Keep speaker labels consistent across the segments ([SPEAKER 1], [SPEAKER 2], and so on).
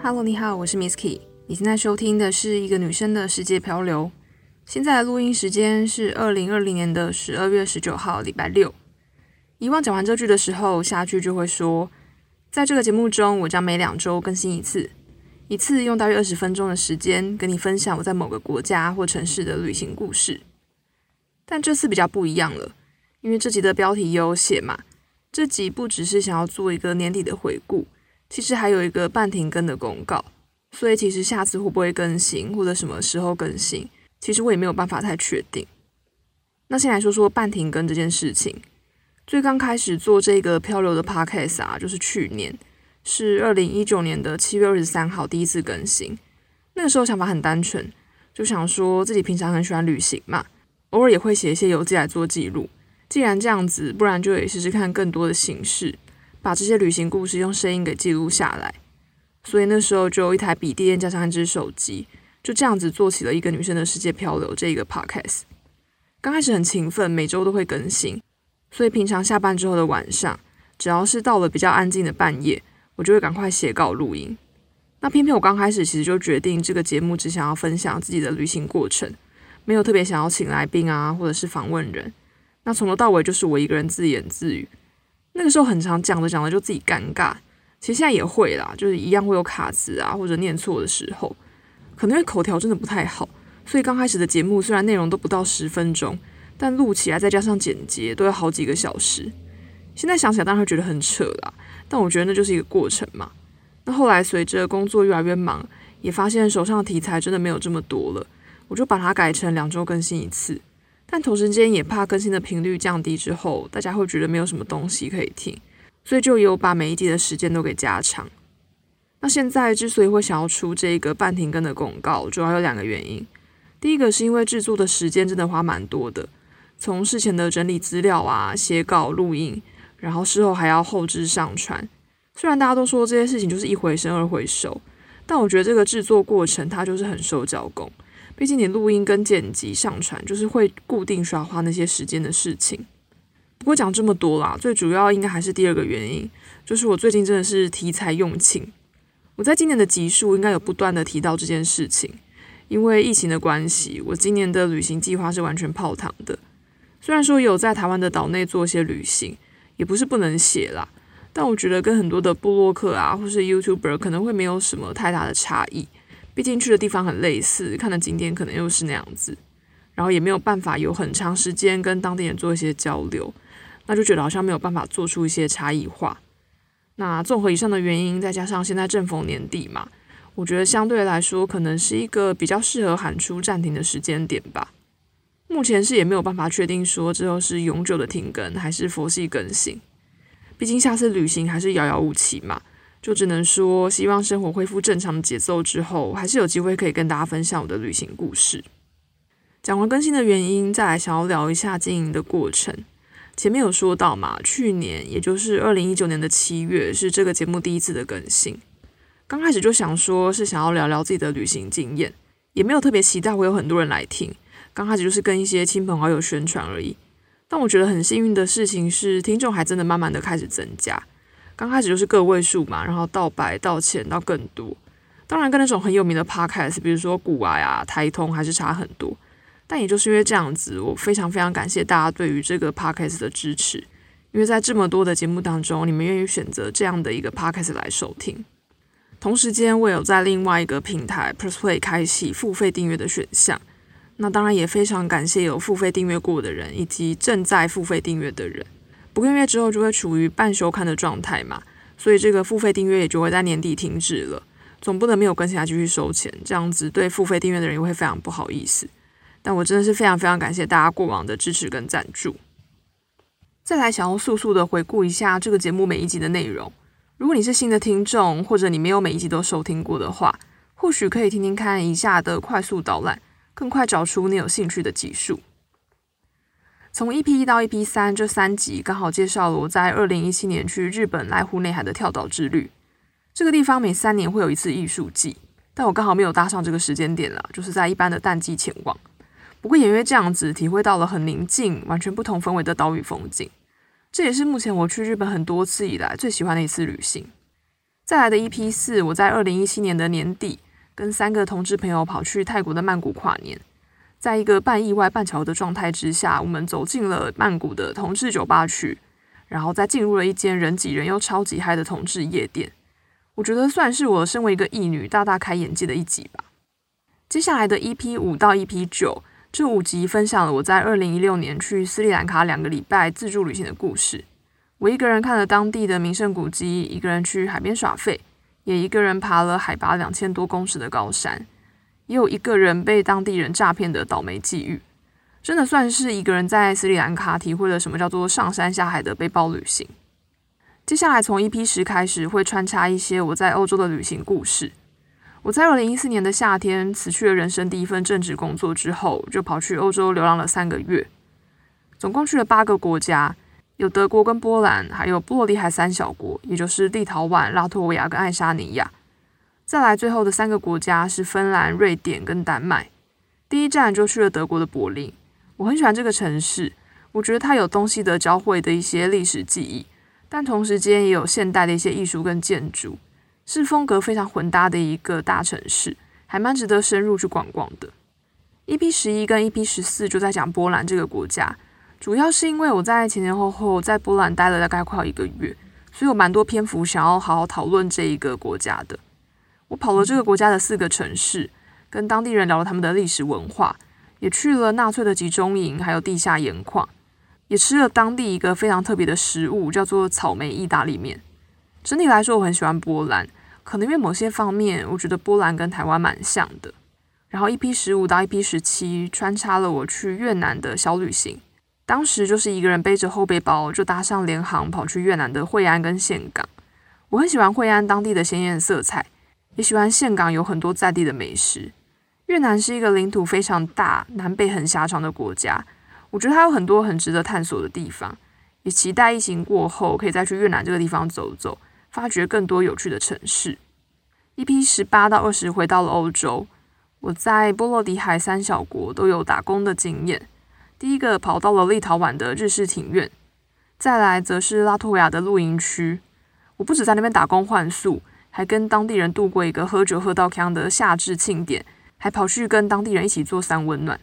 [SPEAKER 1] Hello，你好，我是 Misk。你现在收听的是一个女生的世界漂流。现在的录音时间是二零二零年的十二月十九号，礼拜六。以往讲完这句的时候，下句就会说，在这个节目中，我将每两周更新一次，一次用大约二十分钟的时间跟你分享我在某个国家或城市的旅行故事。但这次比较不一样了，因为这集的标题有写嘛，这集不只是想要做一个年底的回顾。其实还有一个半停更的公告，所以其实下次会不会更新，或者什么时候更新，其实我也没有办法太确定。那先来说说半停更这件事情。最刚开始做这个漂流的 podcast 啊，就是去年，是二零一九年的七月二十三号第一次更新。那个时候想法很单纯，就想说自己平常很喜欢旅行嘛，偶尔也会写一些游记来做记录。既然这样子，不然就也试试看更多的形式。把这些旅行故事用声音给记录下来，所以那时候就有一台笔电加上一只手机，就这样子做起了一个女生的世界漂流这一个 podcast。刚开始很勤奋，每周都会更新，所以平常下班之后的晚上，只要是到了比较安静的半夜，我就会赶快写稿录音。那偏偏我刚开始其实就决定这个节目只想要分享自己的旅行过程，没有特别想要请来宾啊，或者是访问人。那从头到尾就是我一个人自言自语。那个时候很常讲着讲着就自己尴尬，其实现在也会啦，就是一样会有卡词啊或者念错的时候，可能因为口条真的不太好，所以刚开始的节目虽然内容都不到十分钟，但录起来再加上剪辑都要好几个小时。现在想起来当然会觉得很扯啦，但我觉得那就是一个过程嘛。那后来随着工作越来越忙，也发现手上的题材真的没有这么多了，我就把它改成两周更新一次。但同时间也怕更新的频率降低之后，大家会觉得没有什么东西可以听，所以就有把每一集的时间都给加长。那现在之所以会想要出这个半停更的公告，主要有两个原因。第一个是因为制作的时间真的花蛮多的，从事前的整理资料啊、写稿、录音，然后事后还要后置上传。虽然大家都说这些事情就是一回生二回熟，但我觉得这个制作过程它就是很受教工。毕竟你录音跟剪辑上传，就是会固定需要花那些时间的事情。不过讲这么多啦，最主要应该还是第二个原因，就是我最近真的是题材用尽。我在今年的集数应该有不断的提到这件事情，因为疫情的关系，我今年的旅行计划是完全泡汤的。虽然说有在台湾的岛内做一些旅行，也不是不能写啦，但我觉得跟很多的部落客啊，或是 YouTuber 可能会没有什么太大的差异。毕竟去的地方很类似，看的景点可能又是那样子，然后也没有办法有很长时间跟当地人做一些交流，那就觉得好像没有办法做出一些差异化。那综合以上的原因，再加上现在正逢年底嘛，我觉得相对来说可能是一个比较适合喊出暂停的时间点吧。目前是也没有办法确定说之后是永久的停更还是佛系更新，毕竟下次旅行还是遥遥无期嘛。就只能说，希望生活恢复正常的节奏之后，还是有机会可以跟大家分享我的旅行故事。讲完更新的原因，再来想要聊一下经营的过程。前面有说到嘛，去年也就是二零一九年的七月，是这个节目第一次的更新。刚开始就想说是想要聊聊自己的旅行经验，也没有特别期待会有很多人来听。刚开始就是跟一些亲朋好友宣传而已。但我觉得很幸运的事情是，听众还真的慢慢的开始增加。刚开始就是个位数嘛，然后到百到千到更多，当然跟那种很有名的 podcast，比如说古癌呀、台通还是差很多。但也就是因为这样子，我非常非常感谢大家对于这个 podcast 的支持，因为在这么多的节目当中，你们愿意选择这样的一个 podcast 来收听。同时间，我有在另外一个平台 PressPlay 开启付费订阅的选项，那当然也非常感谢有付费订阅过的人，以及正在付费订阅的人。五个月之后就会处于半休刊的状态嘛，所以这个付费订阅也就会在年底停止了。总不能没有更新还继续收钱，这样子对付费订阅的人也会非常不好意思。但我真的是非常非常感谢大家过往的支持跟赞助。再来想要速速的回顾一下这个节目每一集的内容。如果你是新的听众，或者你没有每一集都收听过的话，或许可以听听看以下的快速导览，更快找出你有兴趣的集数。从 EP 一到 EP 三这三集刚好介绍了我在二零一七年去日本濑户内海的跳岛之旅。这个地方每三年会有一次艺术季，但我刚好没有搭上这个时间点啦，就是在一般的淡季前往。不过也因为这样子，体会到了很宁静、完全不同氛围的岛屿风景。这也是目前我去日本很多次以来最喜欢的一次旅行。再来的 EP 四，我在二零一七年的年底跟三个同志朋友跑去泰国的曼谷跨年，在一个半意外半巧的状态之下，我们走进了曼谷的同志酒吧区，然后再进入了一间人挤人又超级嗨的同志夜店。我觉得算是我身为一个异女大大开眼界的一集吧。接下来的 EP 五到 EP 九这五集分享了我在二零一六年去斯里兰卡两个礼拜自助旅行的故事。我一个人看了当地的名胜古迹，一个人去海边耍废，也一个人爬了海拔两千多公尺的高山，也有一个人被当地人诈骗的倒霉际遇。真的算是一个人在斯里兰卡体会了什么叫做上山下海的背包旅行。接下来从 EP 十开始会穿插一些我在欧洲的旅行故事。我在二零一四年的夏天辞去了人生第一份正职工作之后，就跑去欧洲流浪了三个月，总共去了八个国家，有德国跟波兰，还有波罗的海三小国，也就是立陶宛、拉脱维亚跟爱沙尼亚。再来最后的三个国家是芬兰、瑞典跟丹麦。第一站就去了德国的柏林，我很喜欢这个城市，我觉得它有东西德交汇的一些历史记忆。但同时间也有现代的一些艺术跟建筑，是风格非常混搭的一个大城市，还蛮值得深入去逛逛的。EP 十一跟 EP 十四就在讲波兰这个国家，主要是因为我在前前后后在波兰待了大概快一个月，所以有蛮多篇幅想要好好讨论这一个国家的。我跑了这个国家的四个城市，跟当地人聊了他们的历史文化，也去了纳粹的集中营，还有地下盐矿。也吃了当地一个非常特别的食物，叫做草莓意大利面。整体来说，我很喜欢波兰，可能因为某些方面，我觉得波兰跟台湾蛮像的。然后一 p 十五到一 p 十七穿插了我去越南的小旅行，当时就是一个人背着后背包就搭上联航跑去越南的惠安跟岘港。我很喜欢惠安当地的鲜艳色彩，也喜欢峴港有很多在地的美食。越南是一个领土非常大、南北很狭长的国家。我觉得它有很多很值得探索的地方，也期待疫情过后可以再去越南这个地方走走，发掘更多有趣的城市。一批十八到二十回到了欧洲，我在波罗的海三小国都有打工的经验。第一个跑到了立陶宛的日式庭院，再来则是拉脱维亚的露营区。我不止在那边打工换宿，还跟当地人度过一个喝酒喝到锵的夏至庆典，还跑去跟当地人一起做三温暖。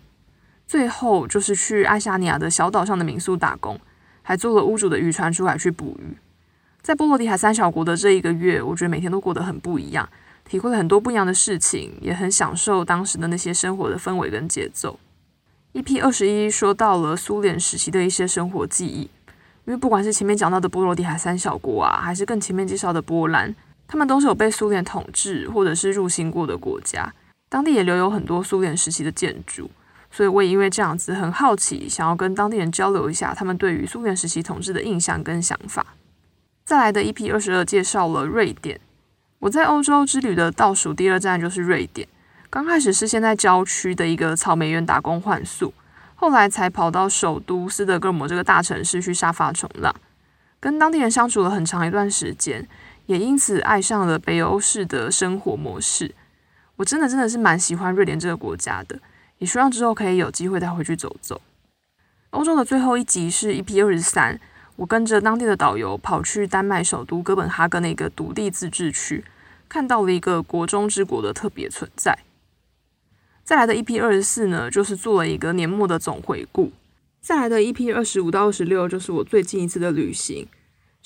[SPEAKER 1] 最后就是去爱沙尼亚的小岛上的民宿打工，还坐了屋主的渔船出海去捕鱼。在波罗的海三小国的这一个月，我觉得每天都过得很不一样，体会了很多不一样的事情，也很享受当时的那些生活的氛围跟节奏。EP 二十一说到了苏联时期的一些生活记忆，因为不管是前面讲到的波罗的海三小国啊，还是更前面介绍的波兰，他们都是有被苏联统治或者是入侵过的国家，当地也留有很多苏联时期的建筑。所以我也因为这样子很好奇，想要跟当地人交流一下他们对于苏联时期统治的印象跟想法。再来的 EP 二十二介绍了瑞典，我在欧洲之旅的倒数第二站就是瑞典。刚开始是先在郊区的一个草莓园打工换宿，后来才跑到首都斯德哥尔摩这个大城市去沙发冲浪，跟当地人相处了很长一段时间，也因此爱上了北欧式的生活模式。我真的真的是蛮喜欢瑞典这个国家的。也希望之后可以有机会再回去走走。欧洲的最后一集是 EP 二十三，我跟着当地的导游跑去丹麦首都哥本哈根的一个独立自治区，看到了一个国中之国的特别存在。再来的 EP 二十四呢，就是做了一个年末的总回顾。再来的 EP 二十五到二十六，就是我最近一次的旅行，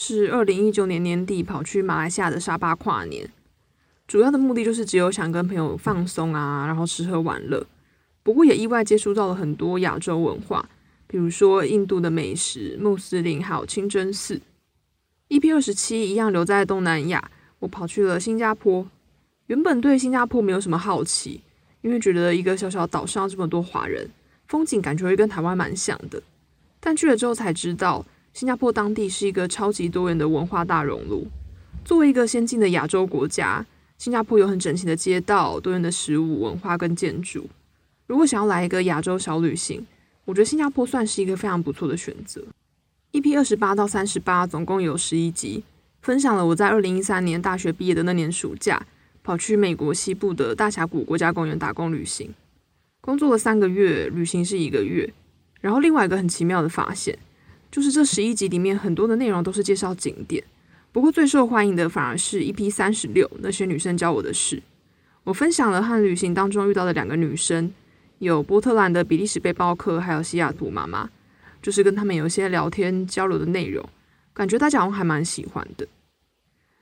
[SPEAKER 1] 是二零一九年年底跑去马来西亚的沙巴跨年。主要的目的就是只有想跟朋友放松啊，然后吃喝玩乐。不过也意外接触到了很多亚洲文化，比如说印度的美食、穆斯林，还有清真寺。EP 二十七一样留在东南亚，我跑去了新加坡。原本对新加坡没有什么好奇，因为觉得一个小小岛上这么多华人，风景感觉会跟台湾蛮像的。但去了之后才知道，新加坡当地是一个超级多元的文化大熔炉。作为一个先进的亚洲国家，新加坡有很整齐的街道、多元的食物、文化跟建筑。如果想要来一个亚洲小旅行，我觉得新加坡算是一个非常不错的选择。EP 二十八到三十八总共有十一集，分享了我在二零一三年大学毕业的那年暑假，跑去美国西部的大峡谷国家公园打工旅行，工作了三个月，旅行是一个月。然后另外一个很奇妙的发现，就是这十一集里面很多的内容都是介绍景点，不过最受欢迎的反而是 EP 三十六，那些女生教我的事。我分享了和旅行当中遇到的两个女生，有波特兰的比利时背包客，还有西雅图妈妈，就是跟他们有一些聊天交流的内容，感觉大家还蛮喜欢的。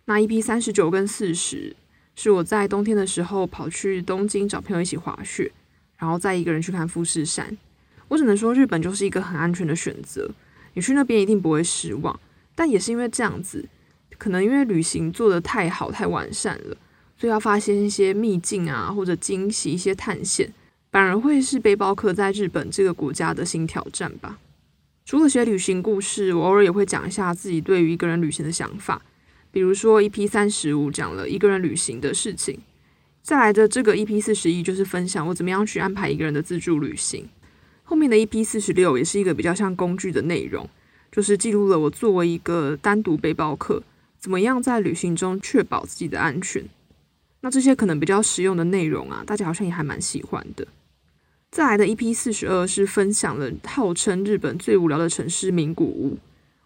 [SPEAKER 1] 那 EP 三十九跟四十是我在冬天的时候跑去东京找朋友一起滑雪，然后再一个人去看富士山。我只能说日本就是一个很安全的选择，你去那边一定不会失望。但也是因为这样子，可能因为旅行做得太好太完善了，所以要发现一些秘境啊或者惊喜一些探险，反而会是背包客在日本这个国家的新挑战吧。除了写旅行故事，我偶尔也会讲一下自己对于一个人旅行的想法。比如说，EP 三十五讲了一个人旅行的事情，再来的这个 EP 四十一就是分享我怎么样去安排一个人的自助旅行。后面的 EP 四十六也是一个比较像工具的内容，就是记录了我作为一个单独背包客，怎么样在旅行中确保自己的安全。那这些可能比较实用的内容啊，大家好像也还蛮喜欢的。再来的一 P 四十二是分享了号称日本最无聊的城市名古屋。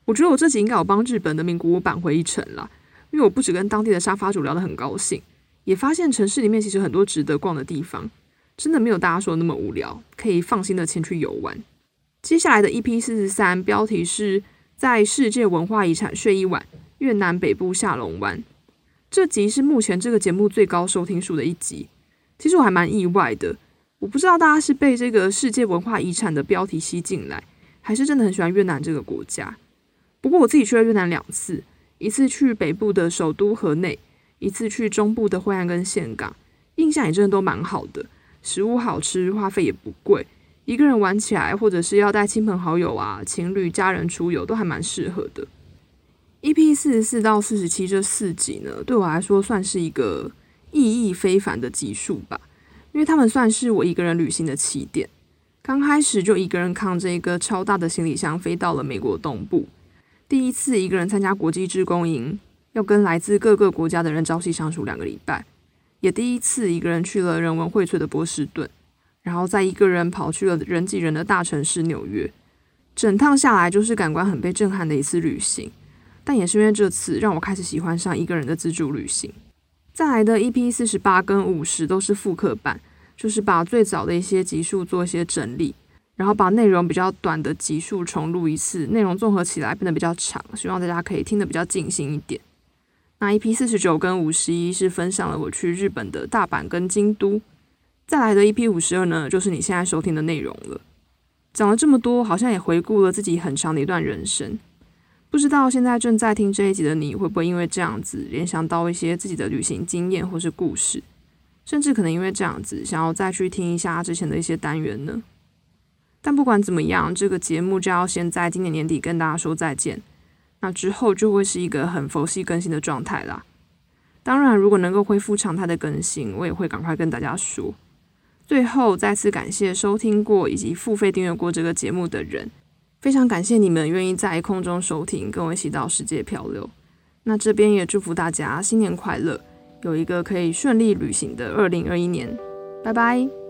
[SPEAKER 1] 我觉得我这集应该有帮日本的名古屋扳回一城啦。因为我不止跟当地的沙发主聊得很高兴，也发现城市里面其实很多值得逛的地方，真的没有大家说的那么无聊，可以放心的前去游玩。接下来的 EP 四十三，标题是在世界文化遗产睡一晚，越南北部下龙湾。这集是目前这个节目最高收听数的一集，其实我还蛮意外的。我不知道大家是被这个世界文化遗产的标题吸进来，还是真的很喜欢越南这个国家。不过我自己去了越南两次。一次去北部的首都河内，一次去中部的惠安跟岘港，印象也真的都蛮好的，食物好吃，花费也不贵，一个人玩起来或者是要带亲朋好友啊、情侣、家人出游都还蛮适合的。EP 四十四到四十七这四集呢，对我来说算是一个意义非凡的集数吧，因为他们算是我一个人旅行的起点，刚开始就一个人扛着一个超大的行李箱飞到了美国东部。第一次一个人参加国际志工营，要跟来自各个国家的人朝夕相处两个礼拜，也第一次一个人去了人文荟萃的波士顿，然后再一个人跑去了人挤人的大城市纽约，整趟下来就是感官很被震撼的一次旅行。但也是因为这次，让我开始喜欢上一个人的自助旅行。再来的 EP 四十八跟五十都是复刻版，就是把最早的一些集数做一些整理。然后把内容比较短的集数重录一次，内容综合起来变得比较长，希望大家可以听得比较尽兴一点。那 EP 四十九跟五十一是分享了我去日本的大阪跟京都，再来的 EP 五十二呢，就是你现在收听的内容了。讲了这么多，好像也回顾了自己很长的一段人生。不知道现在正在听这一集的你会不会因为这样子联想到一些自己的旅行经验或是故事，甚至可能因为这样子想要再去听一下之前的一些单元呢？但不管怎么样，这个节目就要先在今年年底跟大家说再见。那之后就会是一个很佛系更新的状态啦。当然，如果能够恢复常态的更新，我也会赶快跟大家说。最后，再次感谢收听过以及付费订阅过这个节目的人，非常感谢你们愿意在空中收听，跟我一起到世界漂流。那这边也祝福大家新年快乐，有一个可以顺利旅行的二零二一年。拜拜。